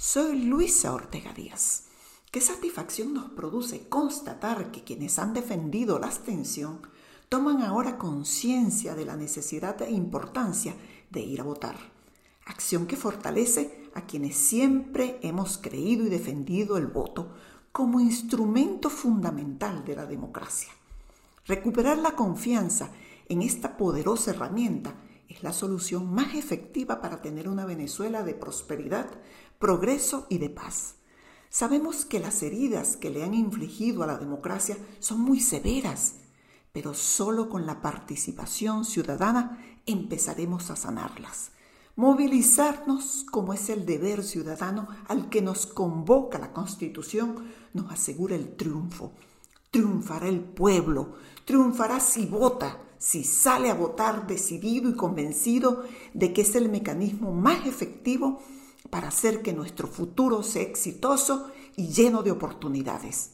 Soy Luisa Ortega Díaz. Qué satisfacción nos produce constatar que quienes han defendido la abstención toman ahora conciencia de la necesidad e importancia de ir a votar. Acción que fortalece a quienes siempre hemos creído y defendido el voto como instrumento fundamental de la democracia. Recuperar la confianza en esta poderosa herramienta es la solución más efectiva para tener una Venezuela de prosperidad, progreso y de paz. Sabemos que las heridas que le han infligido a la democracia son muy severas, pero solo con la participación ciudadana empezaremos a sanarlas. Movilizarnos, como es el deber ciudadano al que nos convoca la Constitución, nos asegura el triunfo. Triunfará el pueblo, triunfará si vota, si sale a votar decidido y convencido de que es el mecanismo más efectivo para hacer que nuestro futuro sea exitoso y lleno de oportunidades.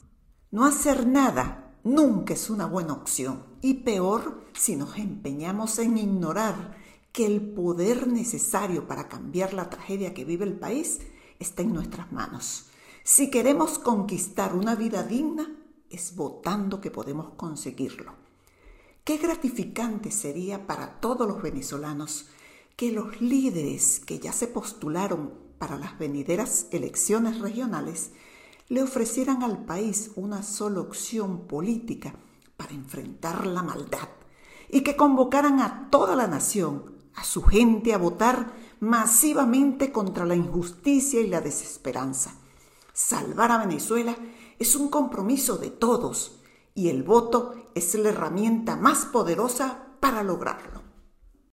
No hacer nada nunca es una buena opción y peor si nos empeñamos en ignorar que el poder necesario para cambiar la tragedia que vive el país está en nuestras manos. Si queremos conquistar una vida digna, es votando que podemos conseguirlo. Qué gratificante sería para todos los venezolanos que los líderes que ya se postularon para las venideras elecciones regionales le ofrecieran al país una sola opción política para enfrentar la maldad y que convocaran a toda la nación, a su gente a votar masivamente contra la injusticia y la desesperanza. Salvar a Venezuela es un compromiso de todos y el voto es la herramienta más poderosa para lograrlo.